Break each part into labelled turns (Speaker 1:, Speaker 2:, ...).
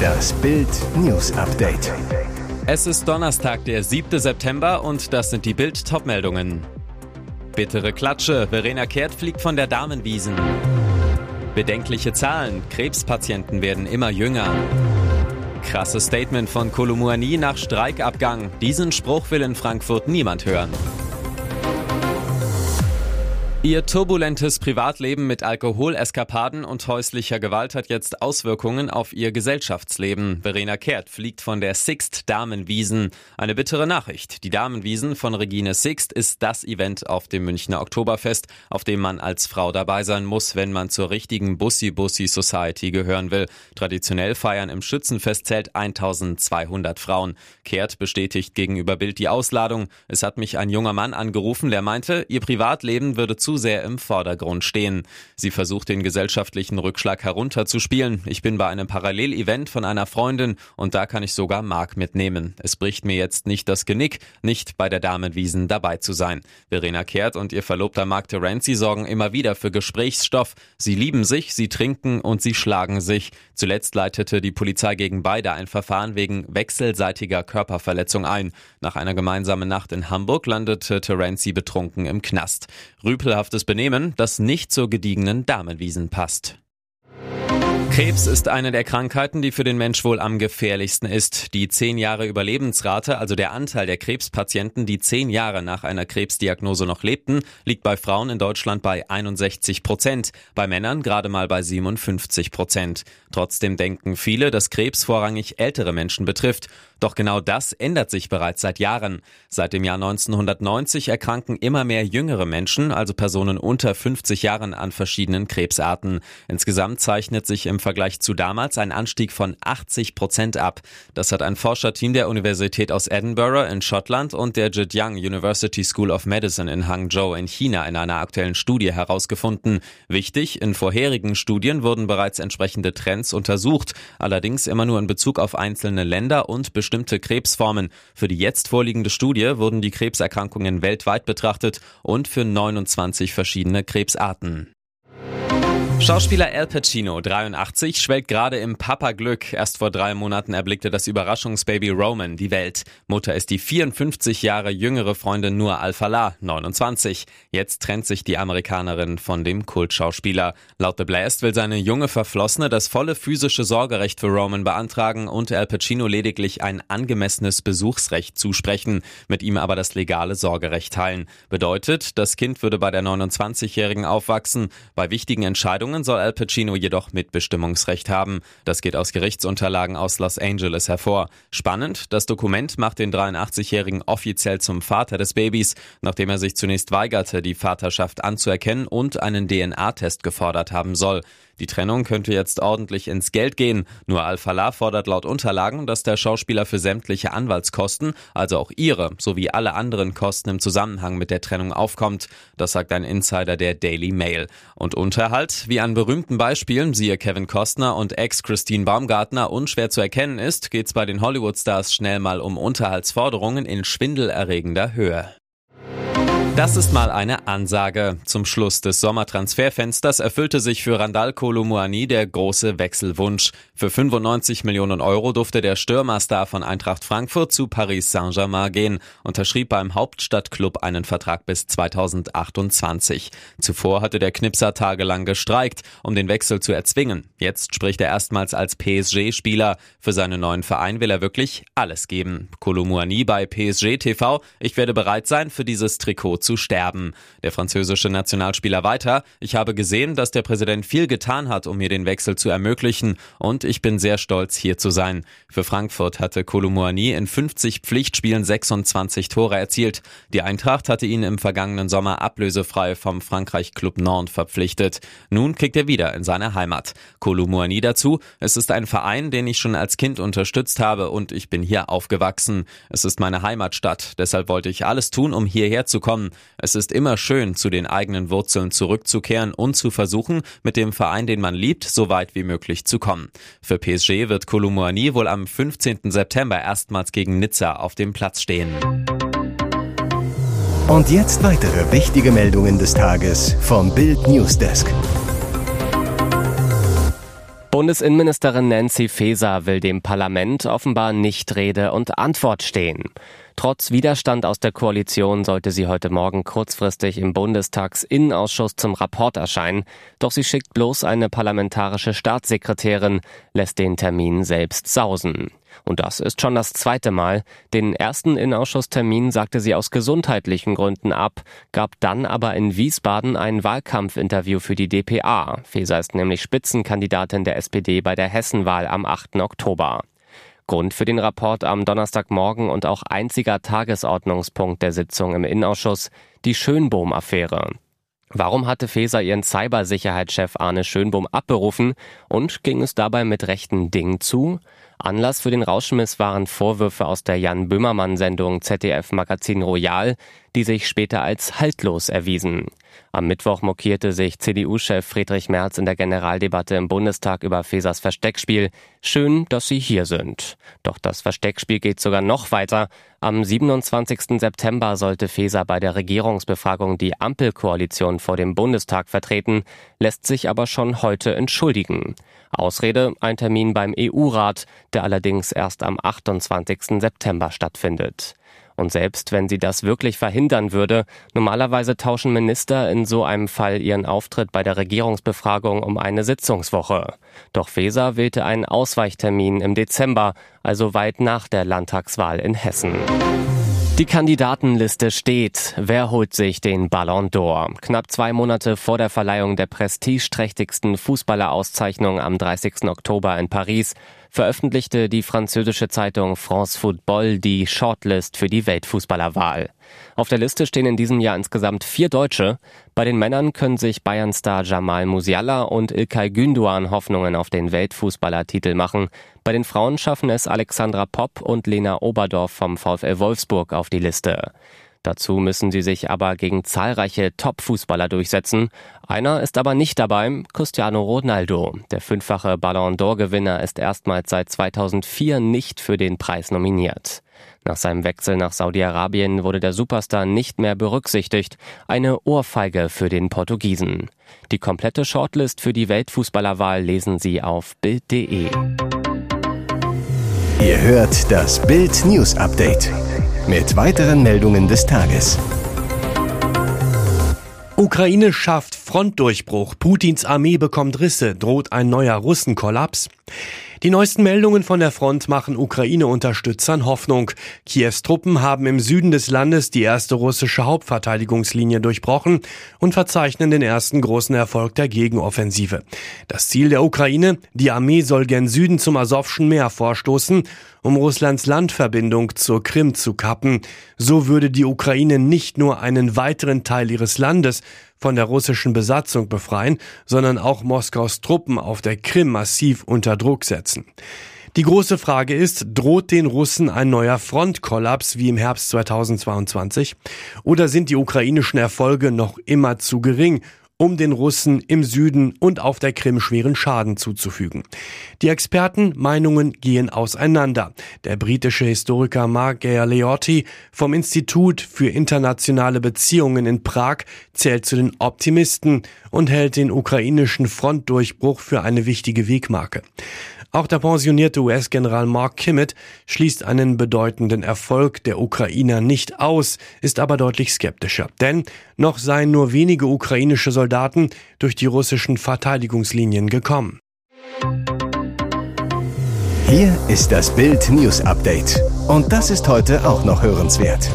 Speaker 1: Das Bild News Update.
Speaker 2: Es ist Donnerstag, der 7. September und das sind die Bild Topmeldungen. Bittere Klatsche, Verena Kehrt fliegt von der Damenwiesen. Bedenkliche Zahlen, Krebspatienten werden immer jünger. Krasses Statement von Kolumuani nach Streikabgang. Diesen Spruch will in Frankfurt niemand hören. Ihr turbulentes Privatleben mit Alkoholeskapaden und häuslicher Gewalt hat jetzt Auswirkungen auf ihr Gesellschaftsleben. Verena Kehrt fliegt von der Sixt Damenwiesen. Eine bittere Nachricht. Die Damenwiesen von Regine Sixt ist das Event auf dem Münchner Oktoberfest, auf dem man als Frau dabei sein muss, wenn man zur richtigen Bussi Bussi Society gehören will. Traditionell feiern im Schützenfestzelt 1200 Frauen. Kehrt bestätigt gegenüber Bild die Ausladung. Es hat mich ein junger Mann angerufen, der meinte, ihr Privatleben würde zu zu sehr im Vordergrund stehen. Sie versucht den gesellschaftlichen Rückschlag herunterzuspielen. Ich bin bei einem Parallelevent von einer Freundin und da kann ich sogar Mark mitnehmen. Es bricht mir jetzt nicht das Genick, nicht bei der Damenwiesen dabei zu sein. Verena Kehrt und ihr Verlobter Mark Terenzi sorgen immer wieder für Gesprächsstoff. Sie lieben sich, sie trinken und sie schlagen sich. Zuletzt leitete die Polizei gegen beide ein Verfahren wegen wechselseitiger Körperverletzung ein. Nach einer gemeinsamen Nacht in Hamburg landete Terenzi betrunken im Knast. Rüpel ekelhaftes Benehmen, das nicht zur gediegenen Damenwiesen passt. Krebs ist eine der Krankheiten, die für den Mensch wohl am gefährlichsten ist. Die zehn Jahre Überlebensrate, also der Anteil der Krebspatienten, die zehn Jahre nach einer Krebsdiagnose noch lebten, liegt bei Frauen in Deutschland bei 61 Prozent, bei Männern gerade mal bei 57 Prozent. Trotzdem denken viele, dass Krebs vorrangig ältere Menschen betrifft. Doch genau das ändert sich bereits seit Jahren. Seit dem Jahr 1990 erkranken immer mehr jüngere Menschen, also Personen unter 50 Jahren, an verschiedenen Krebsarten. Insgesamt zeichnet sich im Vergleich zu damals ein Anstieg von 80 Prozent ab. Das hat ein Forscherteam der Universität aus Edinburgh in Schottland und der Zhejiang University School of Medicine in Hangzhou in China in einer aktuellen Studie herausgefunden. Wichtig, in vorherigen Studien wurden bereits entsprechende Trends untersucht, allerdings immer nur in Bezug auf einzelne Länder und bestimmte Krebsformen. Für die jetzt vorliegende Studie wurden die Krebserkrankungen weltweit betrachtet und für 29 verschiedene Krebsarten. Schauspieler Al Pacino, 83, schwelgt gerade im Papa-Glück. Erst vor drei Monaten erblickte das Überraschungsbaby Roman die Welt. Mutter ist die 54 Jahre jüngere Freundin Nur Al-Falah, 29. Jetzt trennt sich die Amerikanerin von dem Kultschauspieler. Laut The Blast will seine junge Verflossene das volle physische Sorgerecht für Roman beantragen und Al Pacino lediglich ein angemessenes Besuchsrecht zusprechen, mit ihm aber das legale Sorgerecht teilen. Bedeutet, das Kind würde bei der 29-Jährigen aufwachsen. Bei wichtigen Entscheidungen Entscheidungen soll Al Pacino jedoch Mitbestimmungsrecht haben. Das geht aus Gerichtsunterlagen aus Los Angeles hervor. Spannend, das Dokument macht den 83-Jährigen offiziell zum Vater des Babys, nachdem er sich zunächst weigerte, die Vaterschaft anzuerkennen und einen DNA-Test gefordert haben soll. Die Trennung könnte jetzt ordentlich ins Geld gehen. Nur Al-Falah fordert laut Unterlagen, dass der Schauspieler für sämtliche Anwaltskosten, also auch ihre, sowie alle anderen Kosten im Zusammenhang mit der Trennung aufkommt. Das sagt ein Insider der Daily Mail. Und Unterhalt, wie an berühmten Beispielen, siehe Kevin Costner und Ex Christine Baumgartner, unschwer zu erkennen ist, geht's bei den Hollywood-Stars schnell mal um Unterhaltsforderungen in schwindelerregender Höhe. Das ist mal eine Ansage. Zum Schluss des Sommertransferfensters erfüllte sich für Randall Kolumuani der große Wechselwunsch. Für 95 Millionen Euro durfte der Stürmerstar von Eintracht Frankfurt zu Paris Saint-Germain gehen, unterschrieb beim Hauptstadtklub einen Vertrag bis 2028. Zuvor hatte der Knipser tagelang gestreikt, um den Wechsel zu erzwingen. Jetzt spricht er erstmals als PSG-Spieler. Für seinen neuen Verein will er wirklich alles geben. Kolumuani bei PSG TV. Ich werde bereit sein, für dieses Trikot zu sterben. Der französische Nationalspieler weiter. Ich habe gesehen, dass der Präsident viel getan hat, um mir den Wechsel zu ermöglichen und ich bin sehr stolz, hier zu sein. Für Frankfurt hatte Kolumuani in 50 Pflichtspielen 26 Tore erzielt. Die Eintracht hatte ihn im vergangenen Sommer ablösefrei vom Frankreich-Club Nantes verpflichtet. Nun kickt er wieder in seine Heimat. Kolumuani dazu. Es ist ein Verein, den ich schon als Kind unterstützt habe und ich bin hier aufgewachsen. Es ist meine Heimatstadt. Deshalb wollte ich alles tun, um hierher zu kommen. Es ist immer schön, zu den eigenen Wurzeln zurückzukehren und zu versuchen, mit dem Verein, den man liebt, so weit wie möglich zu kommen. Für PSG wird Kolumuani wohl am 15. September erstmals gegen Nizza auf dem Platz stehen.
Speaker 1: Und jetzt weitere wichtige Meldungen des Tages vom Bild Newsdesk.
Speaker 3: Bundesinnenministerin Nancy Faeser will dem Parlament offenbar nicht Rede und Antwort stehen. Trotz Widerstand aus der Koalition sollte sie heute Morgen kurzfristig im Bundestagsinnenausschuss zum Rapport erscheinen. Doch sie schickt bloß eine parlamentarische Staatssekretärin, lässt den Termin selbst sausen. Und das ist schon das zweite Mal. Den ersten Innenausschusstermin sagte sie aus gesundheitlichen Gründen ab, gab dann aber in Wiesbaden ein Wahlkampfinterview für die DPA. Feser ist nämlich Spitzenkandidatin der SPD bei der Hessenwahl am 8. Oktober. Grund für den Rapport am Donnerstagmorgen und auch einziger Tagesordnungspunkt der Sitzung im Innenausschuss die Schönbohm-Affäre. Warum hatte Feser ihren Cybersicherheitschef Arne Schönbohm abberufen und ging es dabei mit rechten Dingen zu? Anlass für den Rauschmiss waren Vorwürfe aus der Jan Böhmermann-Sendung ZDF Magazin Royal, die sich später als haltlos erwiesen. Am Mittwoch mokierte sich CDU-Chef Friedrich Merz in der Generaldebatte im Bundestag über Fesers Versteckspiel. Schön, dass Sie hier sind. Doch das Versteckspiel geht sogar noch weiter. Am 27. September sollte Feser bei der Regierungsbefragung die Ampelkoalition vor dem Bundestag vertreten, lässt sich aber schon heute entschuldigen. Ausrede ein Termin beim EU-Rat, der allerdings erst am 28. September stattfindet. Und selbst wenn sie das wirklich verhindern würde, normalerweise tauschen Minister in so einem Fall ihren Auftritt bei der Regierungsbefragung um eine Sitzungswoche. Doch Feser wählte einen Ausweichtermin im Dezember, also weit nach der Landtagswahl in Hessen. Die Kandidatenliste steht. Wer holt sich den Ballon d'Or? Knapp zwei Monate vor der Verleihung der prestigeträchtigsten Fußballerauszeichnung am 30. Oktober in Paris veröffentlichte die französische Zeitung France Football die Shortlist für die Weltfußballerwahl. Auf der Liste stehen in diesem Jahr insgesamt vier Deutsche. Bei den Männern können sich Bayern-Star Jamal Musiala und Ilkay Gündoğan Hoffnungen auf den Weltfußballertitel machen. Bei den Frauen schaffen es Alexandra Popp und Lena Oberdorf vom VfL Wolfsburg auf die Liste. Dazu müssen sie sich aber gegen zahlreiche Top-Fußballer durchsetzen. Einer ist aber nicht dabei, Cristiano Ronaldo. Der fünffache Ballon d'Or-Gewinner ist erstmals seit 2004 nicht für den Preis nominiert. Nach seinem Wechsel nach Saudi-Arabien wurde der Superstar nicht mehr berücksichtigt. Eine Ohrfeige für den Portugiesen. Die komplette Shortlist für die Weltfußballerwahl lesen Sie auf Bild.de.
Speaker 1: Ihr hört das Bild News Update mit weiteren Meldungen des Tages.
Speaker 4: Ukraine schafft Frontdurchbruch, Putins Armee bekommt Risse, droht ein neuer Russenkollaps. Die neuesten Meldungen von der Front machen Ukraine-Unterstützern Hoffnung. Kiews Truppen haben im Süden des Landes die erste russische Hauptverteidigungslinie durchbrochen und verzeichnen den ersten großen Erfolg der Gegenoffensive. Das Ziel der Ukraine, die Armee soll gen Süden zum Asowschen Meer vorstoßen, um Russlands Landverbindung zur Krim zu kappen. So würde die Ukraine nicht nur einen weiteren Teil ihres Landes, von der russischen Besatzung befreien, sondern auch Moskaus Truppen auf der Krim massiv unter Druck setzen. Die große Frage ist, droht den Russen ein neuer Frontkollaps wie im Herbst 2022? Oder sind die ukrainischen Erfolge noch immer zu gering, um den Russen im Süden und auf der Krim schweren Schaden zuzufügen. Die Expertenmeinungen gehen auseinander. Der britische Historiker Mark Galeotti vom Institut für internationale Beziehungen in Prag zählt zu den Optimisten und hält den ukrainischen Frontdurchbruch für eine wichtige Wegmarke. Auch der pensionierte US-General Mark Kimmett schließt einen bedeutenden Erfolg der Ukrainer nicht aus, ist aber deutlich skeptischer. Denn noch seien nur wenige ukrainische Soldaten durch die russischen Verteidigungslinien gekommen.
Speaker 1: Hier ist das Bild News Update. Und das ist heute auch noch hörenswert.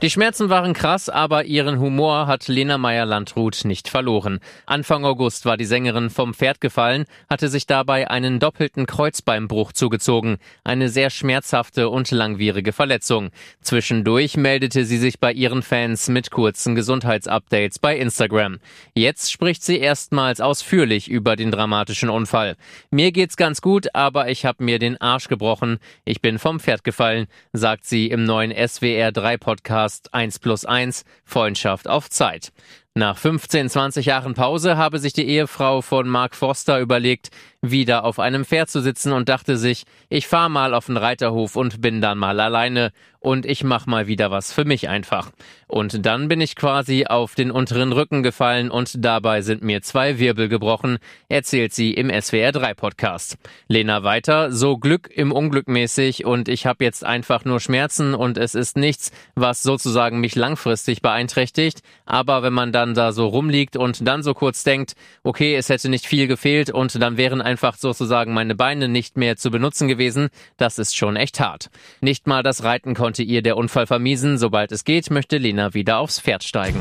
Speaker 2: Die Schmerzen waren krass, aber ihren Humor hat Lena Meyer-Landrut nicht verloren. Anfang August war die Sängerin vom Pferd gefallen, hatte sich dabei einen doppelten Kreuzbeinbruch zugezogen. Eine sehr schmerzhafte und langwierige Verletzung. Zwischendurch meldete sie sich bei ihren Fans mit kurzen Gesundheitsupdates bei Instagram. Jetzt spricht sie erstmals ausführlich über den dramatischen Unfall. Mir geht's ganz gut, aber ich habe mir den Arsch gebrochen. Ich bin vom Pferd gefallen, sagt sie im neuen SWR 3 Podcast Podcast 1 plus 1 Freundschaft auf Zeit.
Speaker 5: Nach 15, 20 Jahren Pause habe sich die Ehefrau von Mark Forster überlegt, wieder auf einem Pferd zu sitzen und dachte sich, ich fahr mal auf den Reiterhof und bin dann mal alleine und ich mach mal wieder was für mich einfach. Und dann bin ich quasi auf den unteren Rücken gefallen und dabei sind mir zwei Wirbel gebrochen, erzählt sie im SWR 3 Podcast. Lena weiter, so Glück im Unglück mäßig und ich habe jetzt einfach nur Schmerzen und es ist nichts, was sozusagen mich langfristig beeinträchtigt, aber wenn man dann da so rumliegt und dann so kurz denkt, okay, es hätte nicht viel gefehlt und dann wären einfach sozusagen meine Beine nicht mehr zu benutzen gewesen, das ist schon echt hart. Nicht mal das Reiten konnte ihr der Unfall vermiesen. Sobald es geht, möchte Lena wieder aufs Pferd steigen.